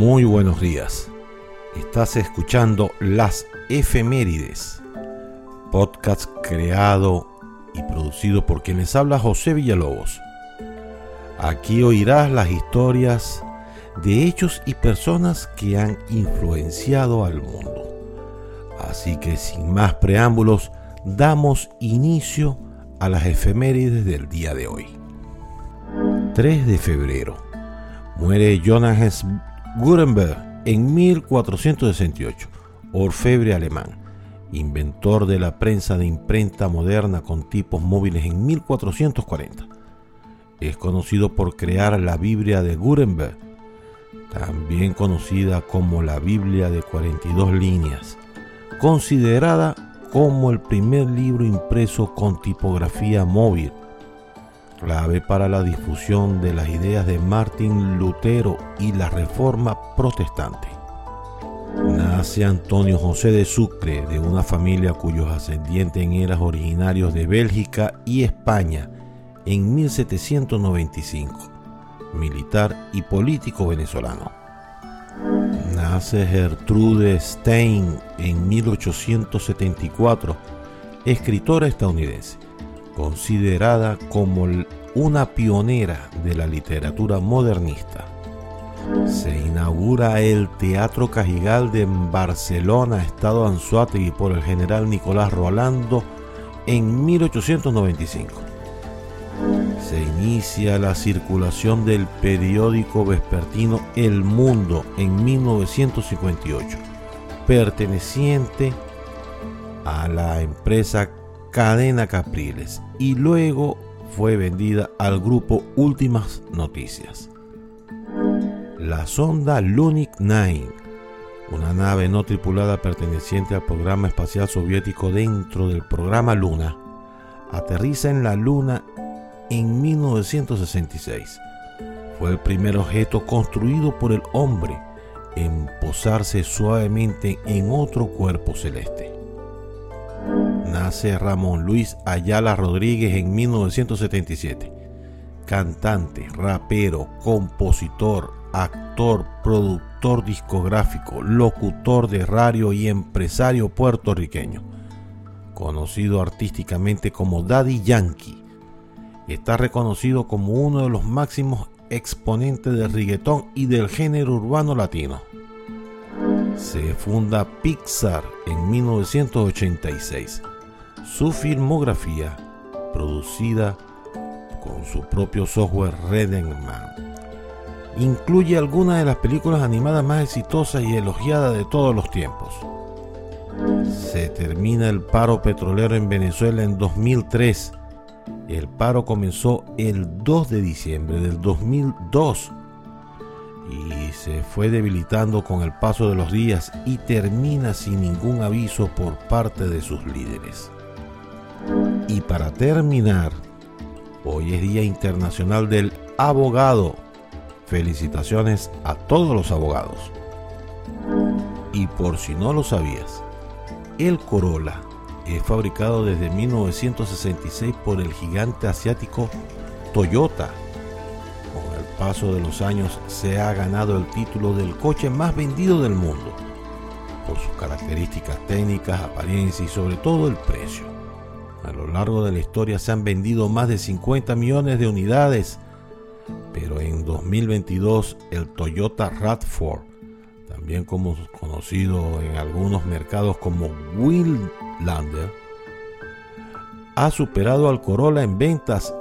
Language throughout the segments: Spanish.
Muy buenos días. Estás escuchando Las Efemérides, podcast creado y producido por quien les habla José Villalobos. Aquí oirás las historias de hechos y personas que han influenciado al mundo. Así que sin más preámbulos, damos inicio a las efemérides del día de hoy. 3 de febrero. Muere Johannes Gutenberg en 1468, orfebre alemán, inventor de la prensa de imprenta moderna con tipos móviles en 1440. Es conocido por crear la Biblia de Gutenberg, también conocida como la Biblia de 42 líneas, considerada como el primer libro impreso con tipografía móvil, clave para la difusión de las ideas de Martín Lutero y la Reforma Protestante. Nace Antonio José de Sucre de una familia cuyos ascendientes eran originarios de Bélgica y España en 1795, militar y político venezolano. Nace Gertrude Stein en 1874, escritora estadounidense, considerada como una pionera de la literatura modernista. Se inaugura el Teatro Cajigal de Barcelona, Estado Anzuategui, por el general Nicolás Rolando en 1895 se inicia la circulación del periódico vespertino El Mundo en 1958, perteneciente a la empresa Cadena Capriles y luego fue vendida al grupo Últimas Noticias. La sonda Lunik 9, una nave no tripulada perteneciente al programa espacial soviético dentro del programa Luna, aterriza en la Luna en 1966. Fue el primer objeto construido por el hombre en posarse suavemente en otro cuerpo celeste. Nace Ramón Luis Ayala Rodríguez en 1977. Cantante, rapero, compositor, actor, productor discográfico, locutor de radio y empresario puertorriqueño. Conocido artísticamente como Daddy Yankee está reconocido como uno de los máximos exponentes del reggaetón y del género urbano latino. Se funda Pixar en 1986. Su filmografía, producida con su propio software Redenman, incluye algunas de las películas animadas más exitosas y elogiadas de todos los tiempos. Se termina el paro petrolero en Venezuela en 2003 el paro comenzó el 2 de diciembre del 2002 y se fue debilitando con el paso de los días y termina sin ningún aviso por parte de sus líderes. Y para terminar, hoy es Día Internacional del Abogado. Felicitaciones a todos los abogados. Y por si no lo sabías, el Corolla es fabricado desde 1966 por el gigante asiático Toyota. Con el paso de los años se ha ganado el título del coche más vendido del mundo, por sus características técnicas, apariencia y sobre todo el precio. A lo largo de la historia se han vendido más de 50 millones de unidades, pero en 2022 el Toyota RAV4, también conocido en algunos mercados como Will Lander ha superado al Corolla en ventas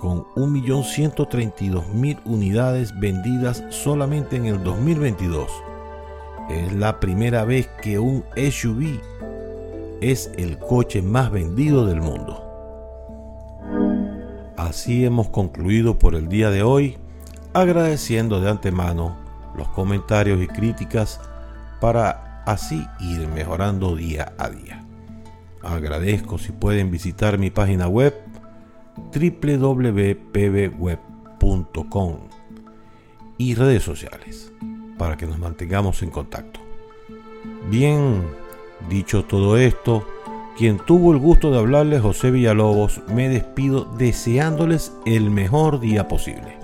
con 1.132.000 unidades vendidas solamente en el 2022. Es la primera vez que un SUV es el coche más vendido del mundo. Así hemos concluido por el día de hoy, agradeciendo de antemano los comentarios y críticas para así ir mejorando día a día. Agradezco si pueden visitar mi página web www.pbweb.com y redes sociales para que nos mantengamos en contacto. Bien, dicho todo esto, quien tuvo el gusto de hablarles José Villalobos, me despido deseándoles el mejor día posible.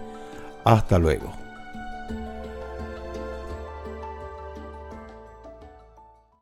Hasta luego.